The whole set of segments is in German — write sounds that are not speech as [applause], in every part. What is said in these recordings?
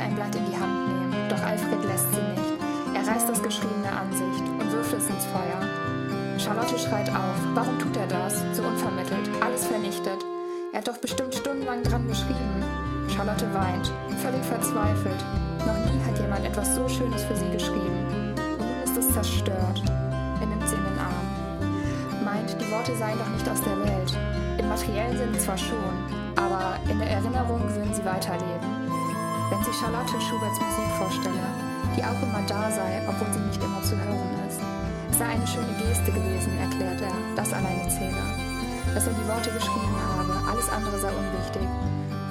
ein Blatt in die Hand nehmen, doch Alfred lässt sie nicht. Er reißt das Geschriebene an sich und wirft es ins Feuer. Charlotte schreit auf. Warum tut er das? So unvermittelt. Alles vernichtet. Er hat doch bestimmt stundenlang dran geschrieben. Charlotte weint, völlig verzweifelt. Noch nie hat jemand etwas so Schönes für sie geschrieben. Und nun ist es zerstört. Er nimmt sie in den Arm. Meint, die Worte seien doch nicht aus der Welt. Im materiellen Sinne zwar schon, aber in der Erinnerung würden sie weiterleben. Wenn sich Charlotte Schuberts Musik vorstelle, die auch immer da sei, obwohl sie nicht immer zu hören ist. Es sei eine schöne Geste gewesen, erklärt er, das alleine zähle. Dass er die Worte geschrieben habe, alles andere sei unwichtig.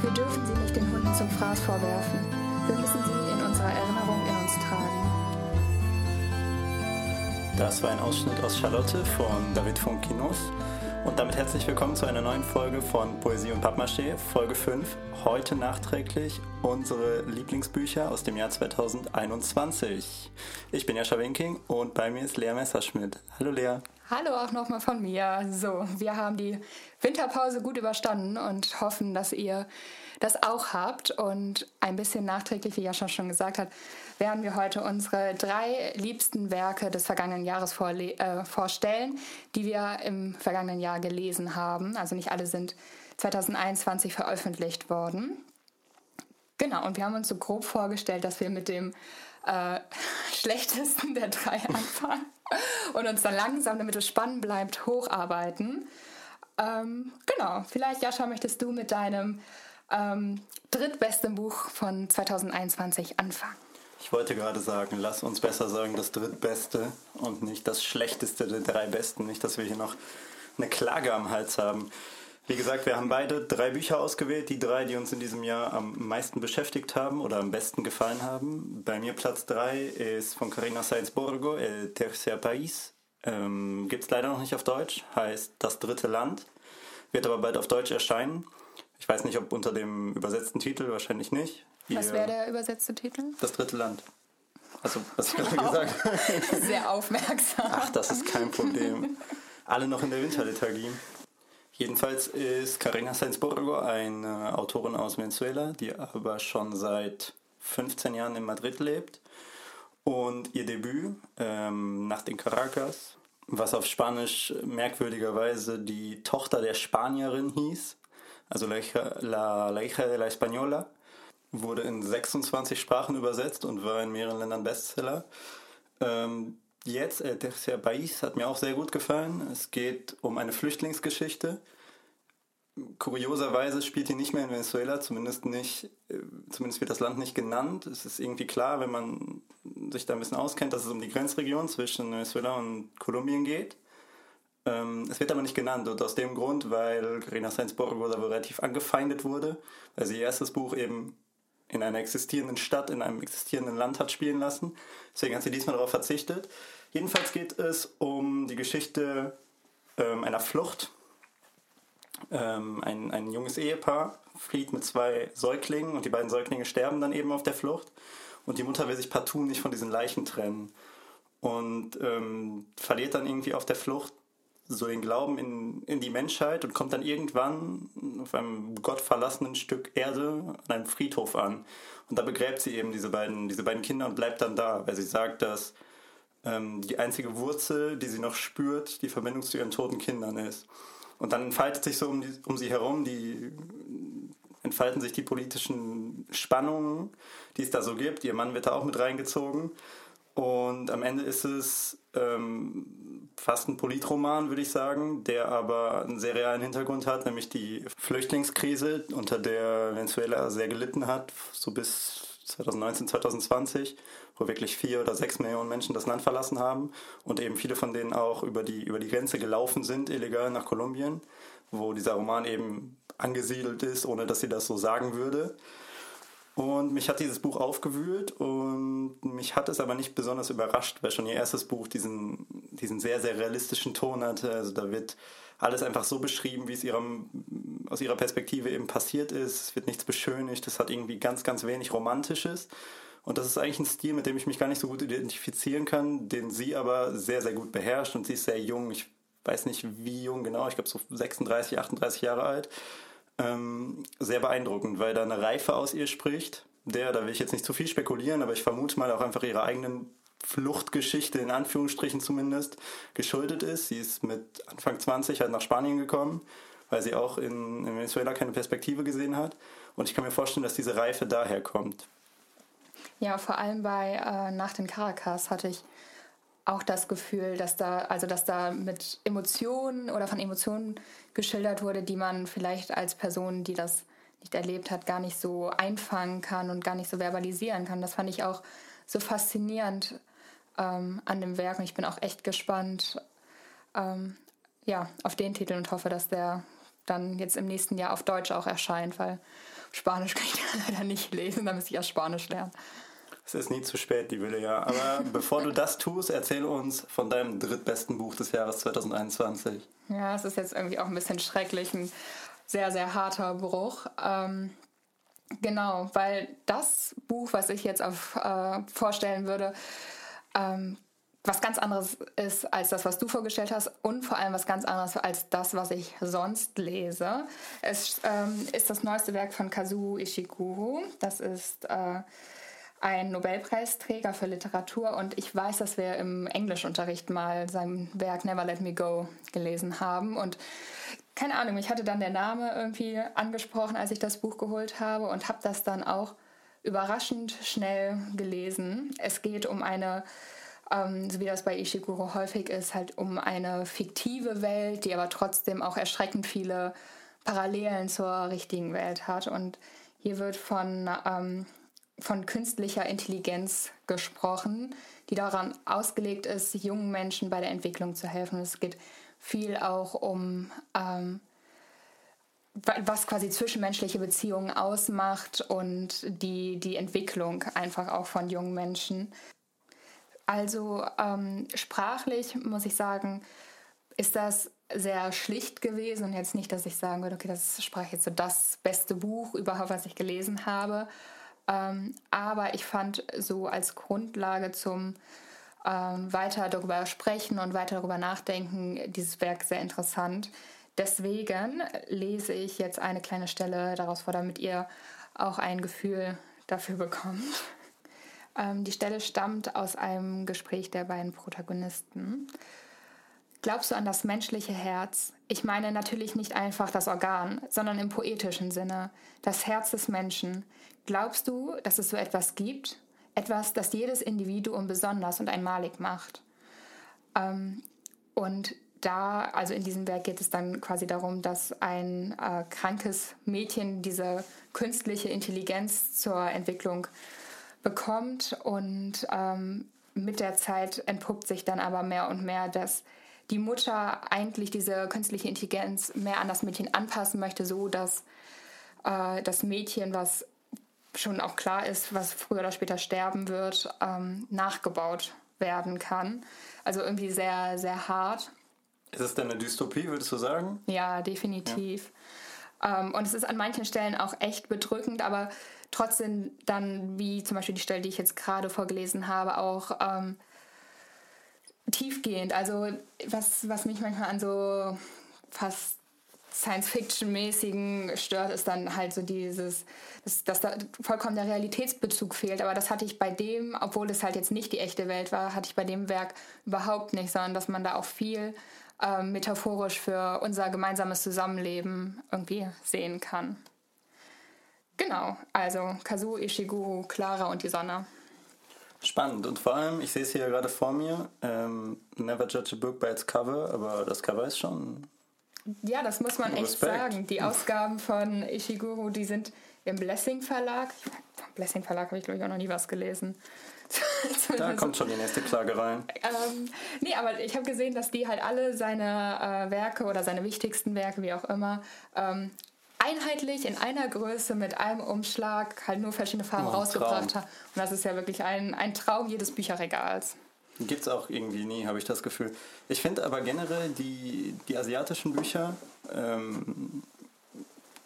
Wir dürfen sie nicht den Hunden zum Fraß vorwerfen. Wir müssen sie in unserer Erinnerung in uns tragen. Das war ein Ausschnitt aus Charlotte von David von Kinos. Und damit herzlich willkommen zu einer neuen Folge von Poesie und Pappmaché, Folge 5. Heute nachträglich unsere Lieblingsbücher aus dem Jahr 2021. Ich bin Jascha Winking und bei mir ist Lea Messerschmidt. Hallo Lea. Hallo auch nochmal von mir. So, wir haben die Winterpause gut überstanden und hoffen, dass ihr das auch habt. Und ein bisschen nachträglich, wie Jascha schon gesagt hat, werden wir heute unsere drei liebsten Werke des vergangenen Jahres äh, vorstellen, die wir im vergangenen Jahr gelesen haben. Also nicht alle sind 2021 veröffentlicht worden. Genau, und wir haben uns so grob vorgestellt, dass wir mit dem äh, [laughs] schlechtesten der drei anfangen und uns dann langsam, damit es spannend bleibt, hocharbeiten. Ähm, genau, vielleicht, Jascha, möchtest du mit deinem ähm, drittbesten Buch von 2021 anfangen? Ich wollte gerade sagen, lass uns besser sagen das drittbeste und nicht das schlechteste der drei besten. Nicht, dass wir hier noch eine Klage am Hals haben. Wie gesagt, wir haben beide drei Bücher ausgewählt, die drei, die uns in diesem Jahr am meisten beschäftigt haben oder am besten gefallen haben. Bei mir Platz drei ist von Carina Sainz Borgo, El Tercer País. Ähm, Gibt es leider noch nicht auf Deutsch, heißt Das dritte Land, wird aber bald auf Deutsch erscheinen. Ich weiß nicht, ob unter dem übersetzten Titel, wahrscheinlich nicht. Was wäre der übersetzte Titel? Das dritte Land. Also, was ich gerade gesagt [laughs] habe. Sehr aufmerksam. Ach, das ist kein Problem. Alle noch in der Winterliturgie. Jedenfalls ist Carina Sainsborgo eine Autorin aus Venezuela, die aber schon seit 15 Jahren in Madrid lebt. Und ihr Debüt, ähm, Nacht in Caracas, was auf Spanisch merkwürdigerweise die Tochter der Spanierin hieß, also La Hija, la, la hija de la Española, wurde in 26 Sprachen übersetzt und war in mehreren Ländern Bestseller. Ähm, jetzt, El Tercer País, hat mir auch sehr gut gefallen. Es geht um eine Flüchtlingsgeschichte. Kurioserweise spielt die nicht mehr in Venezuela, zumindest nicht, äh, zumindest wird das Land nicht genannt. Es ist irgendwie klar, wenn man sich da ein bisschen auskennt, dass es um die Grenzregion zwischen Venezuela und Kolumbien geht. Ähm, es wird aber nicht genannt und aus dem Grund, weil Carina Sainz-Borgo da relativ angefeindet wurde, weil sie ihr erstes Buch eben in einer existierenden Stadt, in einem existierenden Land hat spielen lassen. Deswegen hat sie diesmal darauf verzichtet. Jedenfalls geht es um die Geschichte ähm, einer Flucht. Ähm, ein, ein junges Ehepaar flieht mit zwei Säuglingen und die beiden Säuglinge sterben dann eben auf der Flucht. Und die Mutter will sich partout nicht von diesen Leichen trennen und ähm, verliert dann irgendwie auf der Flucht so den Glauben in, in die Menschheit und kommt dann irgendwann auf einem gottverlassenen Stück Erde an einem Friedhof an. Und da begräbt sie eben diese beiden, diese beiden Kinder und bleibt dann da, weil sie sagt, dass ähm, die einzige Wurzel, die sie noch spürt, die Verbindung zu ihren toten Kindern ist. Und dann entfaltet sich so um, die, um sie herum die entfalten sich die politischen Spannungen, die es da so gibt. Ihr Mann wird da auch mit reingezogen. Und am Ende ist es ähm, fast ein Politroman, würde ich sagen, der aber einen sehr realen Hintergrund hat, nämlich die Flüchtlingskrise, unter der Venezuela sehr gelitten hat, so bis 2019, 2020, wo wirklich vier oder sechs Millionen Menschen das Land verlassen haben und eben viele von denen auch über die, über die Grenze gelaufen sind, illegal nach Kolumbien, wo dieser Roman eben angesiedelt ist, ohne dass sie das so sagen würde. Und mich hat dieses Buch aufgewühlt und mich hat es aber nicht besonders überrascht, weil schon ihr erstes Buch diesen, diesen sehr, sehr realistischen Ton hatte. Also da wird alles einfach so beschrieben, wie es ihrem, aus ihrer Perspektive eben passiert ist. Es wird nichts beschönigt, es hat irgendwie ganz, ganz wenig Romantisches. Und das ist eigentlich ein Stil, mit dem ich mich gar nicht so gut identifizieren kann, den sie aber sehr, sehr gut beherrscht und sie ist sehr jung. Ich weiß nicht, wie jung genau, ich glaube so 36, 38 Jahre alt ähm, sehr beeindruckend, weil da eine Reife aus ihr spricht, der, da will ich jetzt nicht zu viel spekulieren, aber ich vermute mal auch einfach ihrer eigenen Fluchtgeschichte, in Anführungsstrichen zumindest, geschuldet ist. Sie ist mit Anfang 20 halt nach Spanien gekommen, weil sie auch in, in Venezuela keine Perspektive gesehen hat. Und ich kann mir vorstellen, dass diese Reife daher kommt. Ja, vor allem bei äh, Nacht in Caracas hatte ich auch das Gefühl, dass da, also dass da mit Emotionen oder von Emotionen geschildert wurde, die man vielleicht als Person, die das nicht erlebt hat, gar nicht so einfangen kann und gar nicht so verbalisieren kann. Das fand ich auch so faszinierend ähm, an dem Werk und ich bin auch echt gespannt ähm, ja, auf den Titel und hoffe, dass der dann jetzt im nächsten Jahr auf Deutsch auch erscheint, weil Spanisch [laughs] kann ich leider nicht lesen, da müsste ich erst Spanisch lernen. Es ist nie zu spät, die Wille, ja. Aber [laughs] bevor du das tust, erzähl uns von deinem drittbesten Buch des Jahres 2021. Ja, es ist jetzt irgendwie auch ein bisschen schrecklich, ein sehr, sehr harter Bruch. Ähm, genau, weil das Buch, was ich jetzt auf, äh, vorstellen würde, ähm, was ganz anderes ist als das, was du vorgestellt hast und vor allem was ganz anderes als das, was ich sonst lese. Es ähm, ist das neueste Werk von Kazuo Ishiguro. Das ist äh, ein Nobelpreisträger für Literatur und ich weiß, dass wir im Englischunterricht mal sein Werk Never Let Me Go gelesen haben und keine Ahnung, mich hatte dann der Name irgendwie angesprochen, als ich das Buch geholt habe und habe das dann auch überraschend schnell gelesen. Es geht um eine, ähm, so wie das bei Ishiguro häufig ist, halt um eine fiktive Welt, die aber trotzdem auch erschreckend viele Parallelen zur richtigen Welt hat und hier wird von ähm, von künstlicher Intelligenz gesprochen, die daran ausgelegt ist, jungen Menschen bei der Entwicklung zu helfen. Es geht viel auch um, ähm, was quasi zwischenmenschliche Beziehungen ausmacht und die, die Entwicklung einfach auch von jungen Menschen. Also ähm, sprachlich muss ich sagen, ist das sehr schlicht gewesen und jetzt nicht, dass ich sagen würde, okay, das sprach jetzt so das beste Buch überhaupt, was ich gelesen habe. Ähm, aber ich fand so als Grundlage zum ähm, weiter darüber sprechen und weiter darüber nachdenken dieses Werk sehr interessant. Deswegen lese ich jetzt eine kleine Stelle daraus vor, damit ihr auch ein Gefühl dafür bekommt. [laughs] Ähm, die Stelle stammt aus einem Gespräch der beiden Protagonisten. Glaubst du an das menschliche Herz? Ich meine natürlich nicht einfach das Organ, sondern im poetischen Sinne, das Herz des Menschen. Glaubst du, dass es so etwas gibt? Etwas, das jedes Individuum besonders und einmalig macht. Ähm, und da, also in diesem Werk geht es dann quasi darum, dass ein äh, krankes Mädchen diese künstliche Intelligenz zur Entwicklung bekommt und ähm, mit der Zeit entpuppt sich dann aber mehr und mehr, dass die Mutter eigentlich diese künstliche Intelligenz mehr an das Mädchen anpassen möchte, so dass äh, das Mädchen, was schon auch klar ist, was früher oder später sterben wird, ähm, nachgebaut werden kann. Also irgendwie sehr, sehr hart. Ist es denn eine Dystopie, würdest du sagen? Ja, definitiv. Ja. Ähm, und es ist an manchen Stellen auch echt bedrückend, aber trotzdem dann, wie zum Beispiel die Stelle, die ich jetzt gerade vorgelesen habe, auch ähm, tiefgehend. Also was, was mich manchmal an so fast Science-Fiction-mäßigen stört, ist dann halt so dieses, dass, dass da vollkommen der Realitätsbezug fehlt. Aber das hatte ich bei dem, obwohl es halt jetzt nicht die echte Welt war, hatte ich bei dem Werk überhaupt nicht, sondern dass man da auch viel ähm, metaphorisch für unser gemeinsames Zusammenleben irgendwie sehen kann. Genau, also Kazuo Ishiguro, Clara und die Sonne. Spannend und vor allem, ich sehe es hier gerade vor mir, ähm, Never Judge a Book by its Cover, aber das Cover ist schon. Ja, das muss man echt sagen. Die Ausgaben von Ishiguro, die sind im Blessing Verlag. Vom Blessing Verlag habe ich, glaube ich, auch noch nie was gelesen. [laughs] da kommt schon die nächste Klage rein. Ähm, nee, aber ich habe gesehen, dass die halt alle seine äh, Werke oder seine wichtigsten Werke, wie auch immer, ähm, einheitlich in einer Größe mit einem Umschlag halt nur verschiedene Farben oh, rausgebracht hat. Und das ist ja wirklich ein, ein Traum jedes Bücherregals. Gibt es auch irgendwie nie, habe ich das Gefühl. Ich finde aber generell die, die asiatischen Bücher, ähm,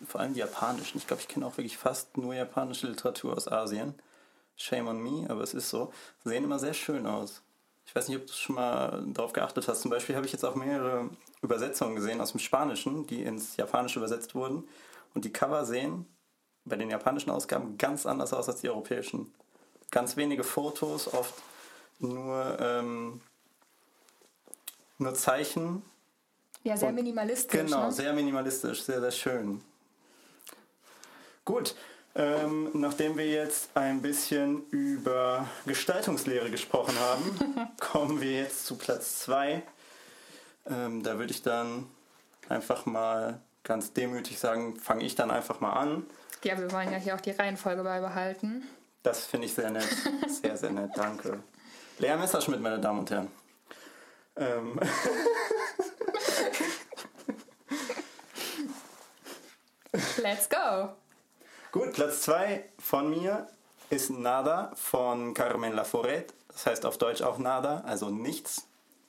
vor allem die japanischen, ich glaube, ich kenne auch wirklich fast nur japanische Literatur aus Asien. Shame on me, aber es ist so, sehen immer sehr schön aus. Ich weiß nicht, ob du schon mal darauf geachtet hast. Zum Beispiel habe ich jetzt auch mehrere Übersetzungen gesehen aus dem Spanischen, die ins Japanische übersetzt wurden. Und die Cover sehen bei den japanischen Ausgaben ganz anders aus als die europäischen. Ganz wenige Fotos, oft nur, ähm, nur Zeichen. Ja, sehr minimalistisch. Genau, ne? sehr minimalistisch, sehr, sehr schön. Gut, ähm, nachdem wir jetzt ein bisschen über Gestaltungslehre gesprochen haben, [laughs] kommen wir jetzt zu Platz 2. Ähm, da würde ich dann einfach mal ganz demütig sagen, fange ich dann einfach mal an. Ja, wir wollen ja hier auch die Reihenfolge beibehalten. Das finde ich sehr nett. Sehr, sehr nett, danke. Lea Messerschmidt, meine Damen und Herren. Ähm. [laughs] Let's go! Gut, Platz 2 von mir ist Nada von Carmen Laforet. Das heißt auf Deutsch auch Nada, also nichts.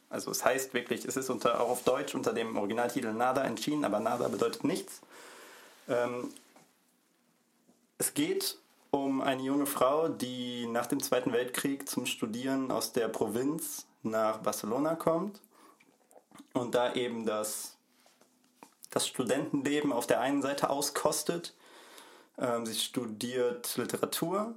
Also es heißt wirklich, es ist unter, auch auf Deutsch unter dem Originaltitel Nada entschieden, aber Nada bedeutet nichts. Ähm, es geht um eine junge Frau, die nach dem Zweiten Weltkrieg zum Studieren aus der Provinz nach Barcelona kommt und da eben das, das Studentenleben auf der einen Seite auskostet. Ähm, sie studiert Literatur,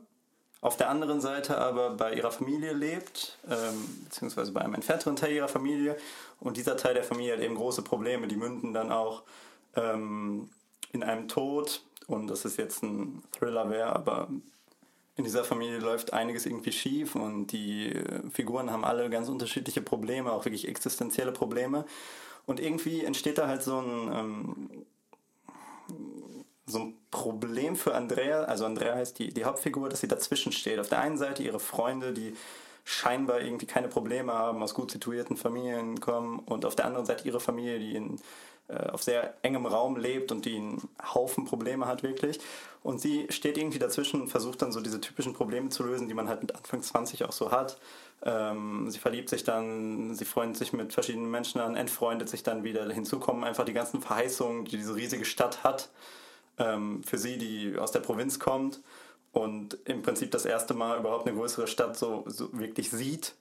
auf der anderen Seite aber bei ihrer Familie lebt, ähm, beziehungsweise bei einem entfernteren Teil ihrer Familie. Und dieser Teil der Familie hat eben große Probleme, die münden dann auch ähm, in einem Tod. Und das ist jetzt ein Thriller wäre, aber in dieser Familie läuft einiges irgendwie schief und die äh, Figuren haben alle ganz unterschiedliche Probleme, auch wirklich existenzielle Probleme. Und irgendwie entsteht da halt so ein, ähm, so ein Problem für Andrea. Also Andrea heißt die, die Hauptfigur, dass sie dazwischen steht. Auf der einen Seite ihre Freunde, die scheinbar irgendwie keine Probleme haben, aus gut situierten Familien kommen und auf der anderen Seite ihre Familie, die in äh, auf sehr engem Raum lebt und die einen Haufen Probleme hat wirklich. Und sie steht irgendwie dazwischen und versucht dann so diese typischen Probleme zu lösen, die man halt mit Anfang 20 auch so hat. Ähm, sie verliebt sich dann, sie freundet sich mit verschiedenen Menschen an, entfreundet sich dann wieder. Hinzu kommen einfach die ganzen Verheißungen, die diese riesige Stadt hat, ähm, für sie, die aus der Provinz kommt und im Prinzip das erste Mal überhaupt eine größere Stadt so, so wirklich sieht.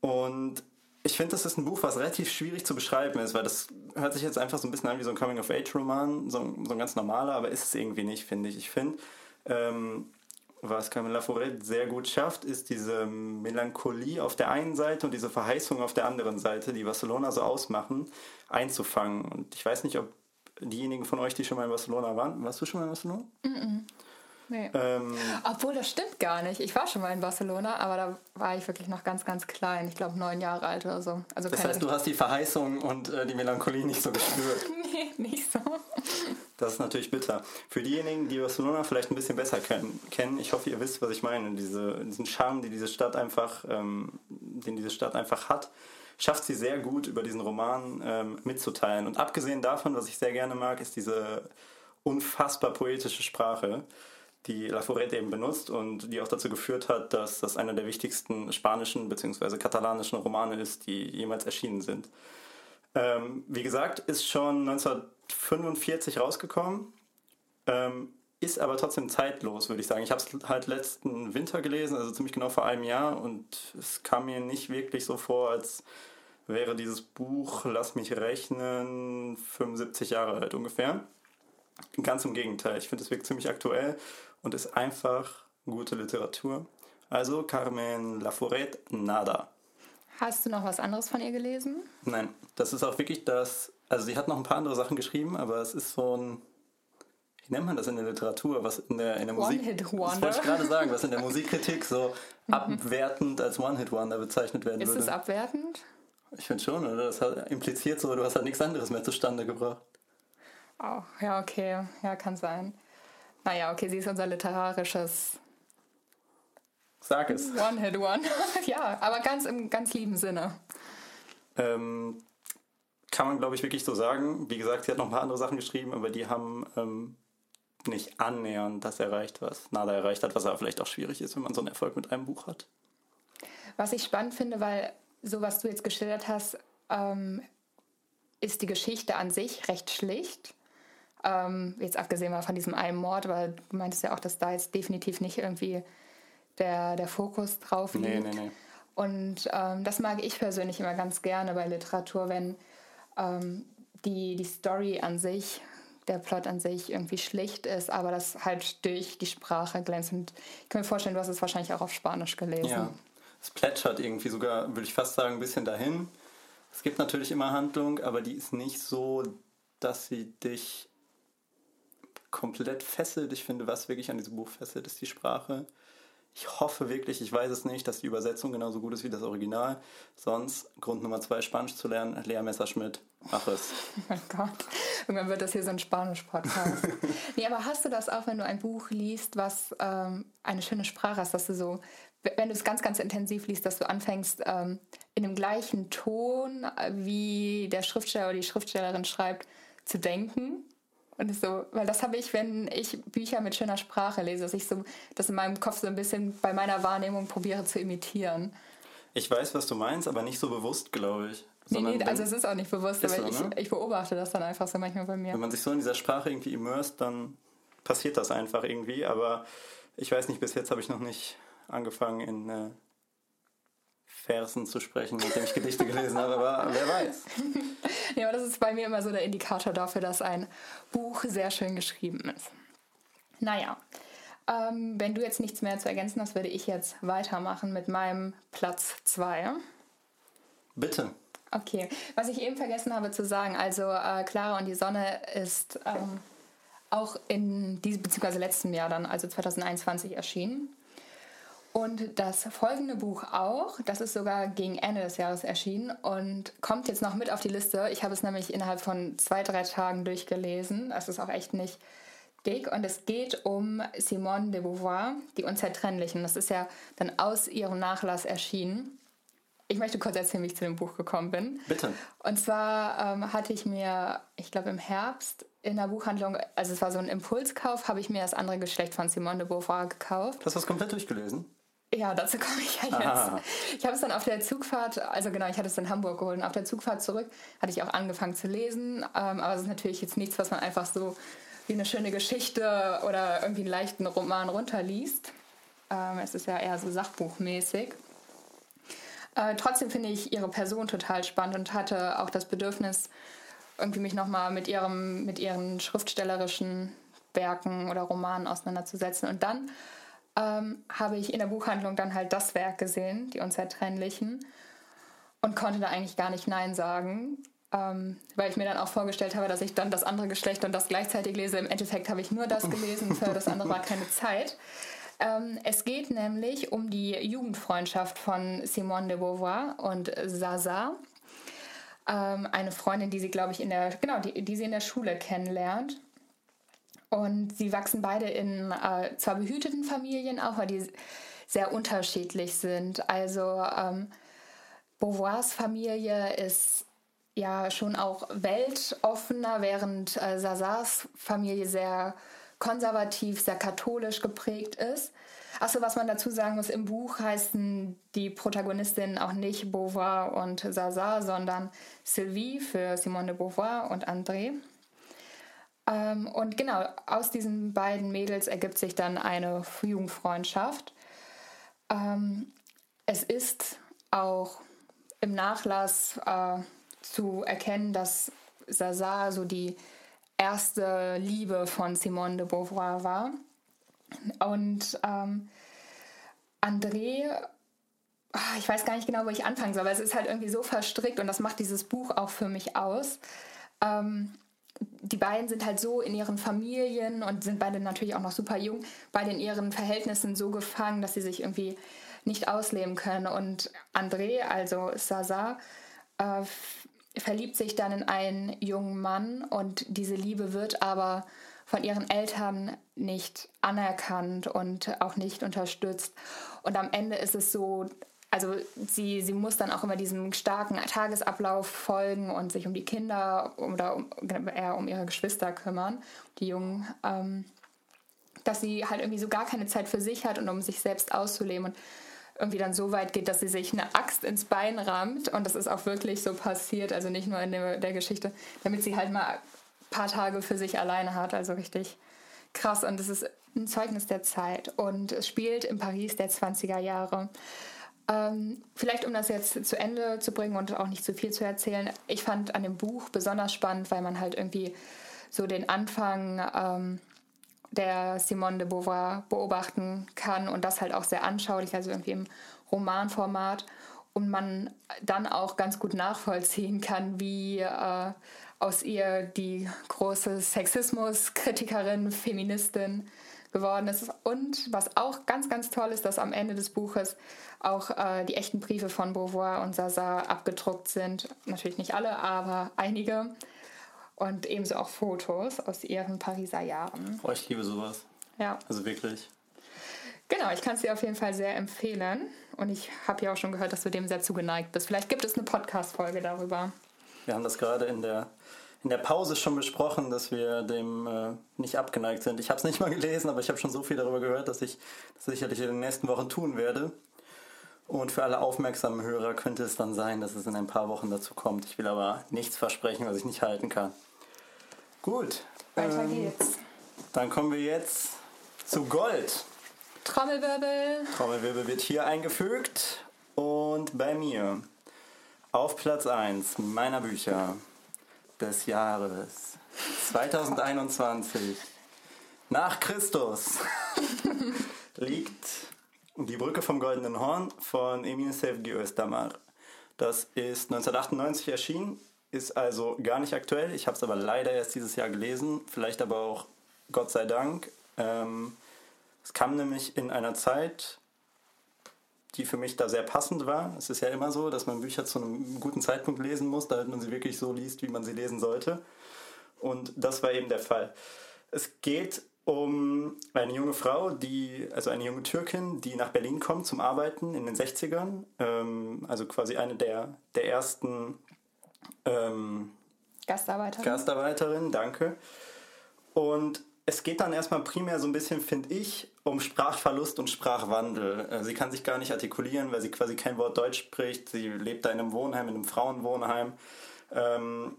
Und ich finde, das ist ein Buch, was relativ schwierig zu beschreiben ist, weil das hört sich jetzt einfach so ein bisschen an wie so ein Coming-of-Age-Roman, so, so, ein ganz normaler, aber ist es irgendwie nicht, finde ich. Ich finde, ähm, was Camilla Foret sehr gut schafft, ist diese Melancholie auf der einen Seite und diese Verheißung auf der anderen Seite, die Barcelona so ausmachen, einzufangen. Und ich weiß nicht, ob diejenigen von euch, die schon mal in Barcelona waren, warst du schon mal in Barcelona? Mm -mm. Nee. Ähm, Obwohl, das stimmt gar nicht. Ich war schon mal in Barcelona, aber da war ich wirklich noch ganz, ganz klein. Ich glaube, neun Jahre alt oder so. Also das heißt, du hast die Verheißung und äh, die Melancholie nicht so gespürt. [laughs] nee, nicht so. Das ist natürlich bitter. Für diejenigen, die Barcelona vielleicht ein bisschen besser kennen, kennen ich hoffe, ihr wisst, was ich meine. Diese, diesen Charme, die diese Stadt einfach, ähm, den diese Stadt einfach hat, schafft sie sehr gut, über diesen Roman ähm, mitzuteilen. Und abgesehen davon, was ich sehr gerne mag, ist diese unfassbar poetische Sprache die Laforet eben benutzt und die auch dazu geführt hat, dass das einer der wichtigsten spanischen bzw. katalanischen Romane ist, die jemals erschienen sind. Ähm, wie gesagt, ist schon 1945 rausgekommen, ähm, ist aber trotzdem zeitlos, würde ich sagen. Ich habe es halt letzten Winter gelesen, also ziemlich genau vor einem Jahr, und es kam mir nicht wirklich so vor, als wäre dieses Buch, lass mich rechnen, 75 Jahre alt ungefähr. Ganz im Gegenteil, ich finde es wirklich ziemlich aktuell und ist einfach gute Literatur. Also Carmen Laforet, nada. Hast du noch was anderes von ihr gelesen? Nein, das ist auch wirklich das. Also sie hat noch ein paar andere Sachen geschrieben, aber es ist so ein. Wie nennt man das in der Literatur? Was in der, in der Musik. Das wollte ich gerade sagen, was in der Musikkritik so [laughs] abwertend als One-Hit-Wonder bezeichnet werden Ist würde. es abwertend? Ich finde schon, oder? Das hat impliziert so, du hast halt nichts anderes mehr zustande gebracht. Oh, ja, okay. Ja, kann sein. Naja, okay, sie ist unser literarisches Sag es. One-Hit-One. [laughs] ja, aber ganz im ganz lieben Sinne. Ähm, kann man, glaube ich, wirklich so sagen. Wie gesagt, sie hat noch ein paar andere Sachen geschrieben, aber die haben ähm, nicht annähernd das erreicht, was Nada erreicht hat, was aber vielleicht auch schwierig ist, wenn man so einen Erfolg mit einem Buch hat. Was ich spannend finde, weil so was du jetzt geschildert hast, ähm, ist die Geschichte an sich recht schlicht. Ähm, jetzt abgesehen mal von diesem einen Mord, weil du meintest ja auch, dass da jetzt definitiv nicht irgendwie der, der Fokus drauf liegt. Nee, nee, nee. Und ähm, das mag ich persönlich immer ganz gerne bei Literatur, wenn ähm, die, die Story an sich der Plot an sich irgendwie schlicht ist, aber das halt durch die Sprache glänzt. Ich kann mir vorstellen, du hast es wahrscheinlich auch auf Spanisch gelesen. Ja, es plätschert irgendwie sogar, würde ich fast sagen, ein bisschen dahin. Es gibt natürlich immer Handlung, aber die ist nicht so, dass sie dich komplett fesselt. Ich finde, was wirklich an diesem Buch fesselt, ist die Sprache. Ich hoffe wirklich, ich weiß es nicht, dass die Übersetzung genauso gut ist wie das Original. Sonst, Grund Nummer zwei, Spanisch zu lernen, Lea Messerschmidt, mach es. [laughs] Oh mein Gott, irgendwann wird das hier so ein Spanisch-Podcast. nee, aber hast du das auch, wenn du ein Buch liest, was ähm, eine schöne Sprache hast, dass du so, wenn du es ganz, ganz intensiv liest, dass du anfängst, ähm, in dem gleichen Ton, wie der Schriftsteller oder die Schriftstellerin schreibt, zu denken? Und so, weil das habe ich, wenn ich Bücher mit schöner Sprache lese, dass ich so das in meinem Kopf so ein bisschen bei meiner Wahrnehmung probiere zu imitieren. Ich weiß, was du meinst, aber nicht so bewusst, glaube ich. Nee, nee, also es ist auch nicht bewusst, aber so, ich, ne? ich beobachte das dann einfach so manchmal bei mir. Wenn man sich so in dieser Sprache irgendwie immerst, dann passiert das einfach irgendwie. Aber ich weiß nicht, bis jetzt habe ich noch nicht angefangen in äh, Versen zu sprechen, mit denen ich Gedichte [laughs] gelesen habe, aber wer weiß. ja, aber das ist bei mir immer so der Indikator dafür, dass ein Buch sehr schön geschrieben ist. Naja, ähm, wenn du jetzt nichts mehr zu ergänzen hast, würde ich jetzt weitermachen mit meinem Platz 2. Bitte. Okay, was ich eben vergessen habe zu sagen, also äh, Clara und die Sonne ist ähm, auch in diesem, beziehungsweise letzten Jahr dann, also 2021 erschienen. Und das folgende Buch auch, das ist sogar gegen Ende des Jahres erschienen und kommt jetzt noch mit auf die Liste. Ich habe es nämlich innerhalb von zwei, drei Tagen durchgelesen. Das ist auch echt nicht dick. Und es geht um Simone de Beauvoir, die Unzertrennlichen. Das ist ja dann aus ihrem Nachlass erschienen. Ich möchte kurz erzählen, wie ich zu dem Buch gekommen bin. Bitte. Und zwar ähm, hatte ich mir, ich glaube im Herbst in der Buchhandlung, also es war so ein Impulskauf, habe ich mir das andere Geschlecht von Simone de Beauvoir gekauft. Hast du das komplett durchgelesen? Ja, dazu komme ich ja jetzt. Aha. Ich habe es dann auf der Zugfahrt, also genau, ich hatte es in Hamburg geholt und auf der Zugfahrt zurück hatte ich auch angefangen zu lesen. Ähm, aber es ist natürlich jetzt nichts, was man einfach so wie eine schöne Geschichte oder irgendwie einen leichten Roman runterliest. Ähm, es ist ja eher so sachbuchmäßig. Äh, trotzdem finde ich ihre Person total spannend und hatte auch das Bedürfnis, irgendwie mich nochmal mit, mit ihren schriftstellerischen Werken oder Romanen auseinanderzusetzen. Und dann ähm, habe ich in der Buchhandlung dann halt das Werk gesehen, die Unzertrennlichen, und konnte da eigentlich gar nicht Nein sagen, ähm, weil ich mir dann auch vorgestellt habe, dass ich dann das andere Geschlecht und das gleichzeitig lese. Im Endeffekt habe ich nur das gelesen, für das andere war keine Zeit. Ähm, es geht nämlich um die Jugendfreundschaft von Simone de Beauvoir und Zaza. Ähm, eine Freundin, die sie, glaube ich, in der, genau, die, die sie in der Schule kennenlernt. Und sie wachsen beide in äh, zwar behüteten Familien auch, aber die sehr unterschiedlich sind. Also ähm, Beauvoirs Familie ist ja schon auch weltoffener, während äh, Sazars Familie sehr konservativ, sehr katholisch geprägt ist. Achso, was man dazu sagen muss, im Buch heißen die Protagonistinnen auch nicht Beauvoir und Sazar, sondern Sylvie für Simone de Beauvoir und André. Ähm, und genau, aus diesen beiden Mädels ergibt sich dann eine Jugendfreundschaft. Ähm, es ist auch im Nachlass äh, zu erkennen, dass Sazar so die erste Liebe von Simone de Beauvoir war. Und ähm, André, ah, ich weiß gar nicht genau, wo ich anfangen soll, aber es ist halt irgendwie so verstrickt und das macht dieses Buch auch für mich aus. Ähm, die beiden sind halt so in ihren Familien und sind beide natürlich auch noch super jung, beide in ihren Verhältnissen so gefangen, dass sie sich irgendwie nicht ausleben können. Und André, also Sasa, äh, verliebt sich dann in einen jungen Mann und diese Liebe wird aber von ihren Eltern nicht anerkannt und auch nicht unterstützt. Und am Ende ist es so, also sie, sie muss dann auch immer diesem starken Tagesablauf folgen und sich um die Kinder oder um, eher um ihre Geschwister kümmern, die Jungen, ähm, dass sie halt irgendwie so gar keine Zeit für sich hat und um sich selbst auszuleben und irgendwie dann so weit geht, dass sie sich eine Axt ins Bein rammt und das ist auch wirklich so passiert, also nicht nur in der, der Geschichte, damit sie halt mal ein paar Tage für sich alleine hat, also richtig krass und es ist ein Zeugnis der Zeit und es spielt in Paris der 20er Jahre. Ähm, vielleicht um das jetzt zu Ende zu bringen und auch nicht zu viel zu erzählen. Ich fand an dem Buch besonders spannend, weil man halt irgendwie so den Anfang ähm, der Simone de Beauvoir beobachten kann und das halt auch sehr anschaulich, also irgendwie im Romanformat und man dann auch ganz gut nachvollziehen kann, wie äh, aus ihr die große Sexismus-Kritikerin, Feministin geworden ist. Und was auch ganz, ganz toll ist, dass am Ende des Buches auch äh, die echten Briefe von Beauvoir und Sasa abgedruckt sind. Natürlich nicht alle, aber einige. Und ebenso auch Fotos aus ihren Pariser Jahren. Oh, ich liebe sowas. Ja. Also wirklich. Genau, ich kann es dir auf jeden Fall sehr empfehlen. Und ich habe ja auch schon gehört, dass du dem sehr zugeneigt bist. Vielleicht gibt es eine Podcast-Folge darüber. Wir haben das gerade in der, in der Pause schon besprochen, dass wir dem äh, nicht abgeneigt sind. Ich habe es nicht mal gelesen, aber ich habe schon so viel darüber gehört, dass ich das sicherlich in den nächsten Wochen tun werde. Und für alle aufmerksamen Hörer könnte es dann sein, dass es in ein paar Wochen dazu kommt. Ich will aber nichts versprechen, was ich nicht halten kann. Gut. Weiter ähm, geht's. Dann kommen wir jetzt zu Gold. Trommelwirbel. Trommelwirbel wird hier eingefügt. Und bei mir auf Platz 1 meiner Bücher des Jahres 2021 nach Christus [laughs] liegt Die Brücke vom Goldenen Horn von Emil Sevgi Özdamar. Das ist 1998 erschienen, ist also gar nicht aktuell. Ich habe es aber leider erst dieses Jahr gelesen, vielleicht aber auch Gott sei Dank. Ähm, es kam nämlich in einer Zeit, die für mich da sehr passend war. Es ist ja immer so, dass man Bücher zu einem guten Zeitpunkt lesen muss, damit man sie wirklich so liest, wie man sie lesen sollte. Und das war eben der Fall. Es geht um eine junge Frau, die, also eine junge Türkin, die nach Berlin kommt zum Arbeiten in den 60ern. Ähm, also quasi eine der, der ersten ähm, Gastarbeiterin. Gastarbeiterin, danke. Und es geht dann erstmal primär so ein bisschen, finde ich, um Sprachverlust und Sprachwandel. Äh, sie kann sich gar nicht artikulieren, weil sie quasi kein Wort Deutsch spricht. Sie lebt da in einem Wohnheim, in einem Frauenwohnheim. Ähm,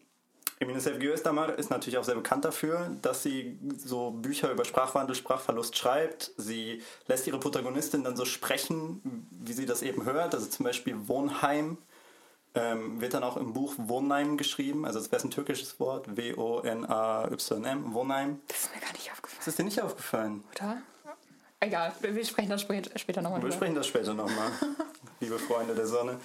Emine Sevgi Özdamar ist natürlich auch sehr bekannt dafür, dass sie so Bücher über Sprachwandel, Sprachverlust schreibt. Sie lässt ihre Protagonistin dann so sprechen, wie sie das eben hört. Also zum Beispiel Wohnheim ähm, wird dann auch im Buch Wohnheim geschrieben. Also das wäre ein türkisches Wort. W-O-N-A-Y-M. Wohnheim. Das ist mir gar nicht aufgefallen. Das ist dir nicht aufgefallen? Oder? Egal, wir sprechen das später nochmal. Wir sprechen das später nochmal, liebe Freunde der Sonne.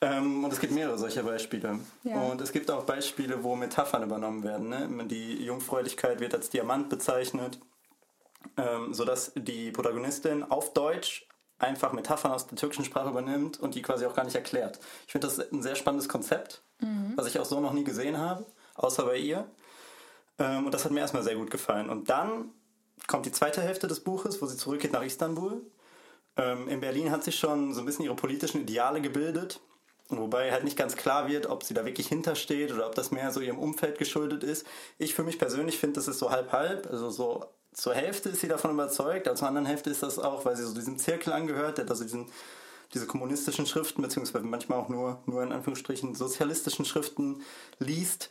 Ähm, und es gibt mehrere solcher Beispiele. Ja. Und es gibt auch Beispiele, wo Metaphern übernommen werden. Ne? Die Jungfräulichkeit wird als Diamant bezeichnet, ähm, sodass die Protagonistin auf Deutsch einfach Metaphern aus der türkischen Sprache übernimmt und die quasi auch gar nicht erklärt. Ich finde das ein sehr spannendes Konzept, mhm. was ich auch so noch nie gesehen habe, außer bei ihr. Ähm, und das hat mir erstmal sehr gut gefallen. Und dann kommt die zweite Hälfte des Buches, wo sie zurückgeht nach Istanbul. Ähm, in Berlin hat sie schon so ein bisschen ihre politischen Ideale gebildet Wobei halt nicht ganz klar wird, ob sie da wirklich hintersteht oder ob das mehr so ihrem Umfeld geschuldet ist. Ich für mich persönlich finde, das ist so halb-halb. Also so zur Hälfte ist sie davon überzeugt, zur anderen Hälfte ist das auch, weil sie so diesem Zirkel angehört, der also diesen, diese kommunistischen Schriften, beziehungsweise manchmal auch nur, nur in Anführungsstrichen sozialistischen Schriften liest.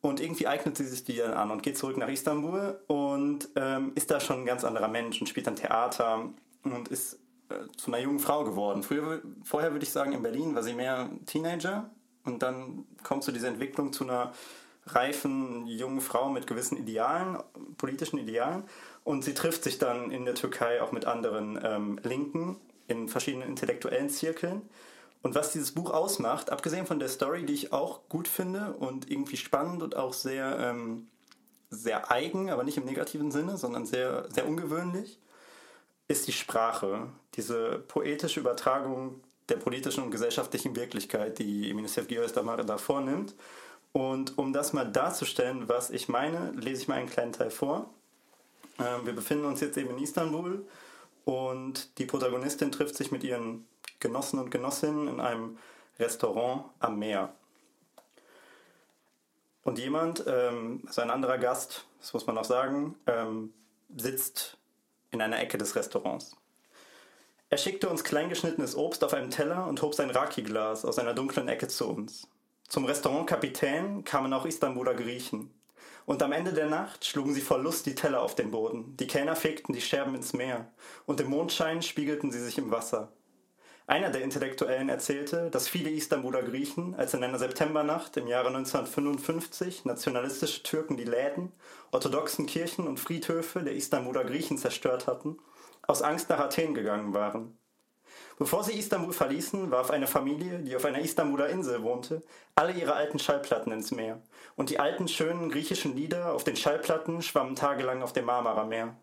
Und irgendwie eignet sie sich die dann an und geht zurück nach Istanbul und ähm, ist da schon ein ganz anderer Mensch und spielt dann Theater und ist äh, zu einer jungen Frau geworden. Früher, vorher würde ich sagen, in Berlin war sie mehr Teenager und dann kommt so diese Entwicklung zu einer reifen jungen Frau mit gewissen Idealen, politischen Idealen. Und sie trifft sich dann in der Türkei auch mit anderen ähm, Linken in verschiedenen intellektuellen Zirkeln. Und was dieses Buch ausmacht, abgesehen von der Story, die ich auch gut finde und irgendwie spannend und auch sehr, ähm, sehr eigen, aber nicht im negativen Sinne, sondern sehr, sehr ungewöhnlich, ist die Sprache, diese poetische Übertragung der politischen und gesellschaftlichen Wirklichkeit, die Emine Sevgios da vornimmt. Und um das mal darzustellen, was ich meine, lese ich mal einen kleinen Teil vor. Ähm, wir befinden uns jetzt eben in Istanbul und die Protagonistin trifft sich mit ihren Genossen und Genossinnen in einem Restaurant am Meer. Und jemand, ähm, also ein anderer Gast, das muss man auch sagen, ähm, sitzt in einer Ecke des Restaurants. Er schickte uns kleingeschnittenes Obst auf einem Teller und hob sein Raki-Glas aus einer dunklen Ecke zu uns. Zum Restaurantkapitän kamen auch Istanbuler Griechen. Und am Ende der Nacht schlugen sie vor Lust die Teller auf den Boden. Die Kellner fegten die Scherben ins Meer. Und im Mondschein spiegelten sie sich im Wasser. Einer der Intellektuellen erzählte, dass viele Istanbuler Griechen, als in einer Septembernacht im Jahre 1955 nationalistische Türken die Läden, orthodoxen Kirchen und Friedhöfe der Istanbuler Griechen zerstört hatten, aus Angst nach Athen gegangen waren. Bevor sie Istanbul verließen, warf eine Familie, die auf einer Istanbuler Insel wohnte, alle ihre alten Schallplatten ins Meer. Und die alten, schönen griechischen Lieder auf den Schallplatten schwammen tagelang auf dem Marmara-Meer.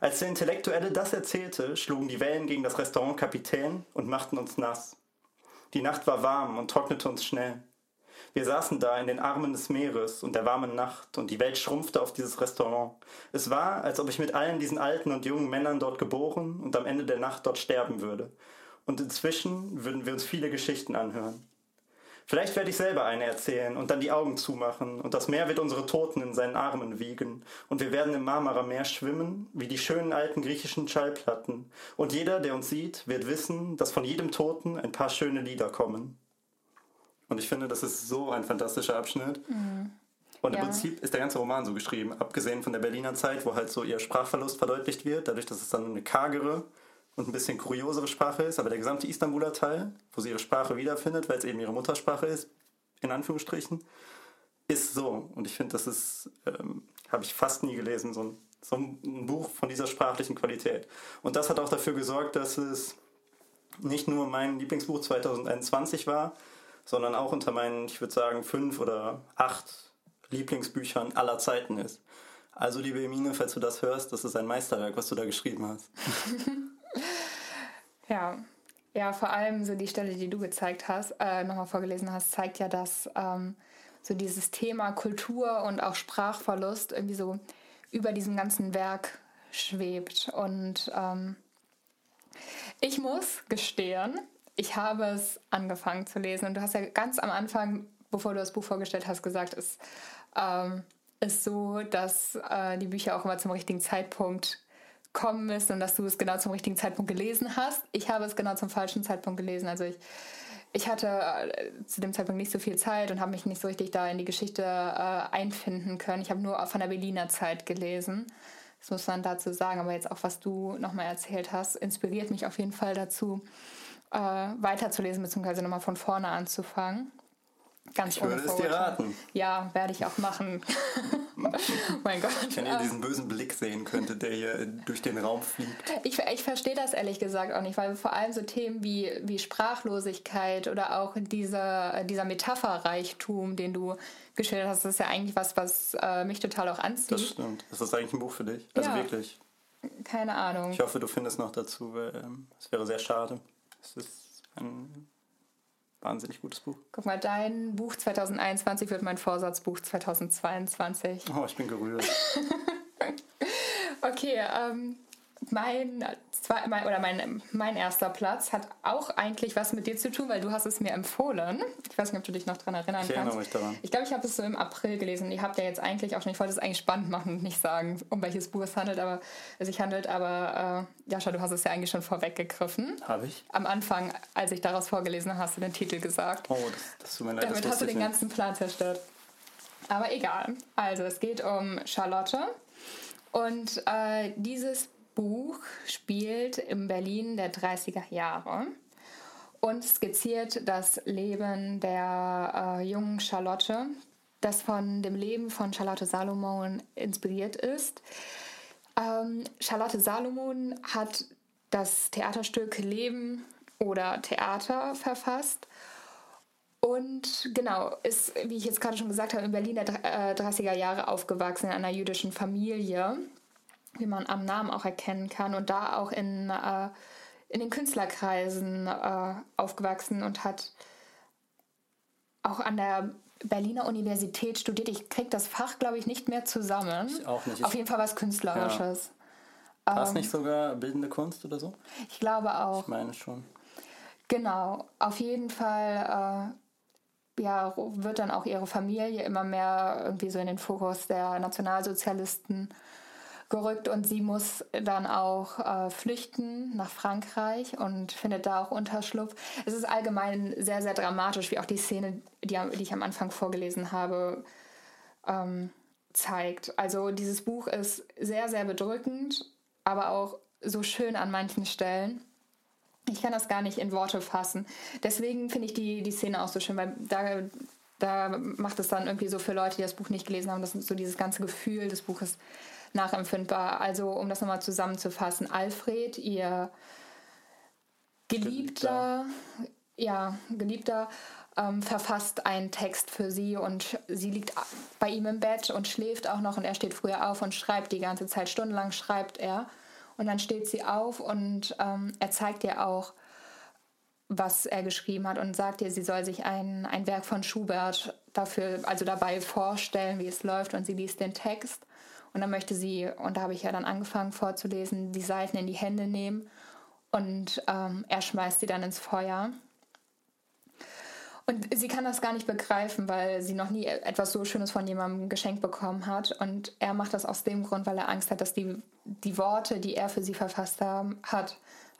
Als der Intellektuelle das erzählte, schlugen die Wellen gegen das Restaurant Kapitän und machten uns nass. Die Nacht war warm und trocknete uns schnell. Wir saßen da in den Armen des Meeres und der warmen Nacht und die Welt schrumpfte auf dieses Restaurant. Es war, als ob ich mit allen diesen alten und jungen Männern dort geboren und am Ende der Nacht dort sterben würde. Und inzwischen würden wir uns viele Geschichten anhören. Vielleicht werde ich selber eine erzählen und dann die Augen zumachen und das Meer wird unsere Toten in seinen Armen wiegen und wir werden im Marmara-Meer schwimmen, wie die schönen alten griechischen Schallplatten. Und jeder, der uns sieht, wird wissen, dass von jedem Toten ein paar schöne Lieder kommen. Und ich finde, das ist so ein fantastischer Abschnitt. Mhm. Und im ja. Prinzip ist der ganze Roman so geschrieben, abgesehen von der Berliner Zeit, wo halt so ihr Sprachverlust verdeutlicht wird, dadurch, dass es dann eine kargere und ein bisschen kuriosere Sprache ist, aber der gesamte Istanbuler Teil, wo sie ihre Sprache wiederfindet, weil es eben ihre Muttersprache ist, in Anführungsstrichen, ist so. Und ich finde, das ist, ähm, habe ich fast nie gelesen, so ein, so ein Buch von dieser sprachlichen Qualität. Und das hat auch dafür gesorgt, dass es nicht nur mein Lieblingsbuch 2021 war, sondern auch unter meinen, ich würde sagen, fünf oder acht Lieblingsbüchern aller Zeiten ist. Also, liebe Emine, falls du das hörst, das ist ein Meisterwerk, was du da geschrieben hast. [laughs] ja. Ja, vor allem so die Stelle, die du gezeigt hast, äh, nochmal vorgelesen hast, zeigt ja, dass ähm, so dieses Thema Kultur und auch Sprachverlust irgendwie so über diesem ganzen Werk schwebt. Und ähm, ich muss gestehen, ich habe es angefangen zu lesen und du hast ja ganz am Anfang, bevor du das Buch vorgestellt hast, gesagt, es ähm, ist so, dass äh, die Bücher auch immer zum richtigen Zeitpunkt kommen müssen und dass du es genau zum richtigen Zeitpunkt gelesen hast. Ich habe es genau zum falschen Zeitpunkt gelesen. Also ich, ich hatte äh, zu dem Zeitpunkt nicht so viel Zeit und habe mich nicht so richtig da in die Geschichte äh, einfinden können. Ich habe nur von der Berliner Zeit gelesen. Das muss man dazu sagen. Aber jetzt auch, was du nochmal erzählt hast, inspiriert mich auf jeden Fall dazu, äh, weiterzulesen, beziehungsweise nochmal von vorne anzufangen. Ganz ich würde es dir raten. Ja, werde ich auch machen. [laughs] mein Gott. Wenn ihr diesen bösen Blick sehen könntet, der hier durch den Raum fliegt. Ich, ich verstehe das ehrlich gesagt auch nicht, weil vor allem so Themen wie, wie Sprachlosigkeit oder auch dieser, dieser Metapherreichtum, den du geschildert hast, das ist ja eigentlich was, was äh, mich total auch anzieht. Das stimmt. Das ist eigentlich ein Buch für dich. Also ja. wirklich. Keine Ahnung. Ich hoffe, du findest noch dazu, weil ähm, es wäre sehr schade. Es ist ein wahnsinnig gutes Buch. Guck mal, dein Buch 2021 wird mein Vorsatzbuch 2022. Oh, ich bin gerührt. [laughs] okay, ähm, mein, zwei, mein, oder mein, mein erster Platz hat auch eigentlich was mit dir zu tun, weil du hast es mir empfohlen. Ich weiß nicht, ob du dich noch daran erinnern ich kannst. Ich erinnere mich daran. Ich glaube, ich habe es so im April gelesen. Ihr habt ja jetzt eigentlich auch schon, ich wollte es eigentlich spannend machen und nicht sagen, um welches Buch es handelt, aber es sich handelt, aber äh, Jascha, du hast es ja eigentlich schon vorweggegriffen. Habe ich? Am Anfang, als ich daraus vorgelesen habe, hast du den Titel gesagt. Oh, das, das tut mir leid. Damit hast du den ganzen Plan zerstört. Aber egal. Also, es geht um Charlotte. Und äh, dieses Buch spielt im Berlin der 30er Jahre und skizziert das Leben der äh, jungen Charlotte, das von dem Leben von Charlotte Salomon inspiriert ist. Ähm, Charlotte Salomon hat das Theaterstück Leben oder Theater verfasst und genau, ist, wie ich jetzt gerade schon gesagt habe, in Berlin der 30er äh, Jahre aufgewachsen in einer jüdischen Familie wie man am Namen auch erkennen kann und da auch in, äh, in den Künstlerkreisen äh, aufgewachsen und hat auch an der Berliner Universität studiert. Ich kriege das Fach, glaube ich, nicht mehr zusammen. Ich auch nicht. Auf jeden Fall was Künstlerisches. Ja. War es ähm, nicht sogar bildende Kunst oder so? Ich glaube auch. Ich meine schon. Genau, auf jeden Fall äh, ja, wird dann auch ihre Familie immer mehr irgendwie so in den Fokus der Nationalsozialisten gerückt und sie muss dann auch äh, flüchten nach Frankreich und findet da auch Unterschlupf. Es ist allgemein sehr, sehr dramatisch, wie auch die Szene, die, die ich am Anfang vorgelesen habe, ähm, zeigt. Also dieses Buch ist sehr, sehr bedrückend, aber auch so schön an manchen Stellen. ich kann das gar nicht in Worte fassen. Deswegen finde ich die, die Szene auch so schön, weil da, da macht es dann irgendwie so für Leute, die das Buch nicht gelesen haben, das ist so dieses ganze Gefühl des Buches nachempfindbar. Also, um das nochmal zusammenzufassen, Alfred, ihr Geliebter, ja, Geliebter, ähm, verfasst einen Text für sie und sie liegt bei ihm im Bett und schläft auch noch und er steht früher auf und schreibt die ganze Zeit, stundenlang schreibt er. Und dann steht sie auf und ähm, er zeigt ihr auch, was er geschrieben hat und sagt ihr, sie soll sich ein, ein Werk von Schubert dafür, also dabei vorstellen, wie es läuft und sie liest den Text und dann möchte sie, und da habe ich ja dann angefangen vorzulesen, die Seiten in die Hände nehmen und ähm, er schmeißt sie dann ins Feuer. Und sie kann das gar nicht begreifen, weil sie noch nie etwas so Schönes von jemandem geschenkt bekommen hat. Und er macht das aus dem Grund, weil er Angst hat, dass die, die Worte, die er für sie verfasst haben, hat,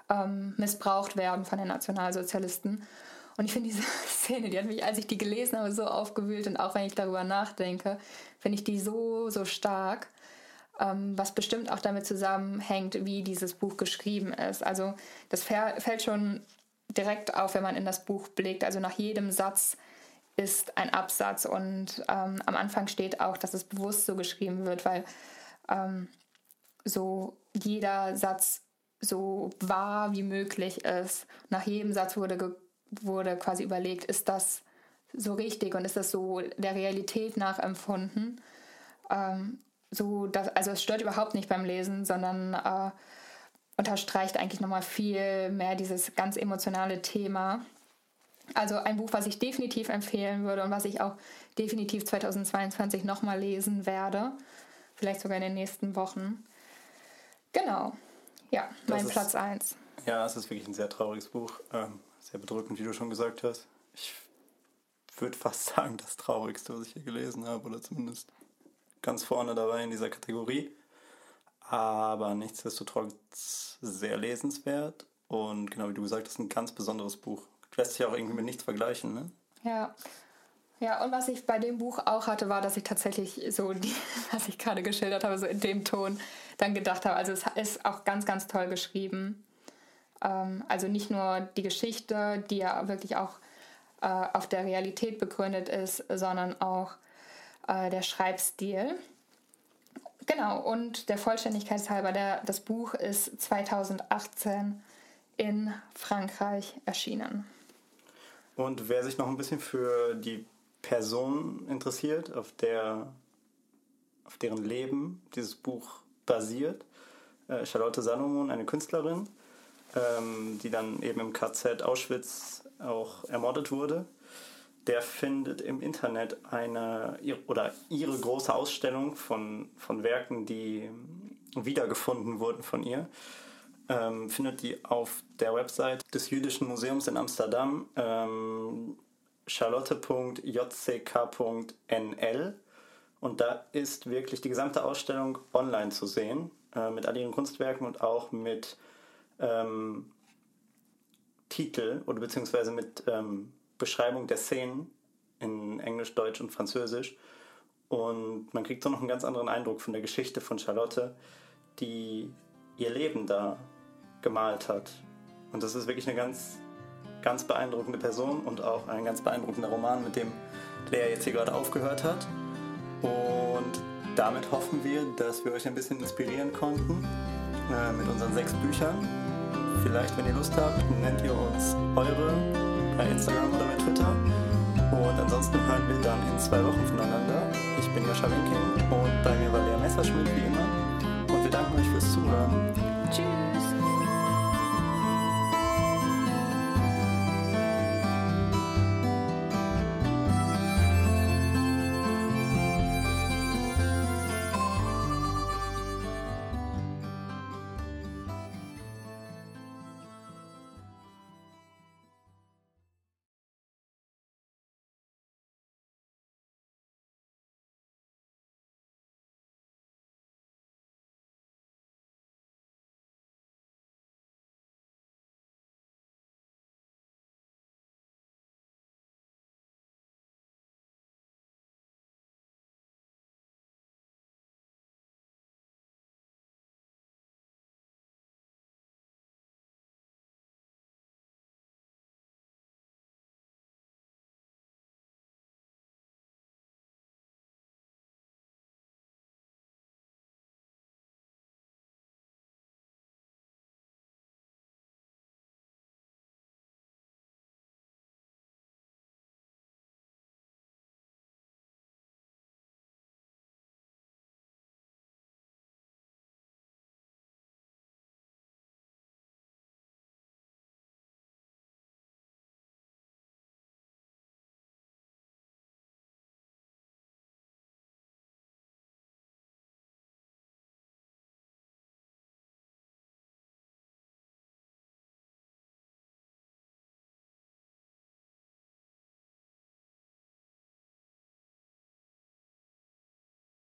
ähm, missbraucht werden von den Nationalsozialisten. Und ich finde diese [laughs] Szene, die hat mich, als ich die gelesen habe, so aufgewühlt. Und auch wenn ich darüber nachdenke, finde ich die so, so stark. Ähm, was bestimmt auch damit zusammenhängt, wie dieses Buch geschrieben ist. Also das fällt schon direkt auf, wenn man in das Buch blickt. Also nach jedem Satz ist ein Absatz und ähm, am Anfang steht auch, dass es bewusst so geschrieben wird, weil ähm, so jeder Satz so wahr wie möglich ist. Nach jedem Satz wurde, wurde quasi überlegt, ist das so richtig und ist das so der Realität nachempfunden. Ähm, so, dass, also es stört überhaupt nicht beim Lesen, sondern äh, unterstreicht eigentlich nochmal viel mehr dieses ganz emotionale Thema. Also ein Buch, was ich definitiv empfehlen würde und was ich auch definitiv 2022 nochmal lesen werde. Vielleicht sogar in den nächsten Wochen. Genau. Ja, mein ist, Platz 1. Ja, es ist wirklich ein sehr trauriges Buch. Ähm, sehr bedrückend, wie du schon gesagt hast. Ich würde fast [laughs] sagen, das traurigste, was ich hier gelesen habe, oder zumindest ganz vorne dabei in dieser Kategorie. Aber nichtsdestotrotz sehr lesenswert und genau wie du gesagt hast, ein ganz besonderes Buch. Lässt sich auch irgendwie mit nichts vergleichen, ne? Ja. Ja, und was ich bei dem Buch auch hatte, war, dass ich tatsächlich so, die, [laughs] was ich gerade geschildert habe, so in dem Ton dann gedacht habe. Also es ist auch ganz, ganz toll geschrieben. Ähm, also nicht nur die Geschichte, die ja wirklich auch äh, auf der Realität begründet ist, sondern auch äh, der Schreibstil. Genau, und der Vollständigkeit halber, der, das Buch ist 2018 in Frankreich erschienen. Und wer sich noch ein bisschen für die Person interessiert, auf, der, auf deren Leben dieses Buch basiert, äh, Charlotte Salomon, eine Künstlerin, ähm, die dann eben im KZ Auschwitz auch ermordet wurde, der findet im Internet eine oder ihre große Ausstellung von, von Werken, die wiedergefunden wurden von ihr. Ähm, findet die auf der Website des Jüdischen Museums in Amsterdam ähm, charlotte.jck.nl und da ist wirklich die gesamte Ausstellung online zu sehen äh, mit all ihren Kunstwerken und auch mit ähm, Titel oder beziehungsweise mit ähm, Beschreibung der Szenen in Englisch, Deutsch und Französisch. Und man kriegt so noch einen ganz anderen Eindruck von der Geschichte von Charlotte, die ihr Leben da gemalt hat. Und das ist wirklich eine ganz, ganz beeindruckende Person und auch ein ganz beeindruckender Roman, mit dem Lea jetzt hier gerade aufgehört hat. Und damit hoffen wir, dass wir euch ein bisschen inspirieren konnten äh, mit unseren sechs Büchern. Vielleicht, wenn ihr Lust habt, nennt ihr uns eure bei Instagram oder bei Twitter. Und ansonsten hören wir dann in zwei Wochen voneinander. Ich bin Joscha Winking und bei mir war Lea Messerschmidt wie immer. Und wir danken euch fürs Zuhören. Tschüss.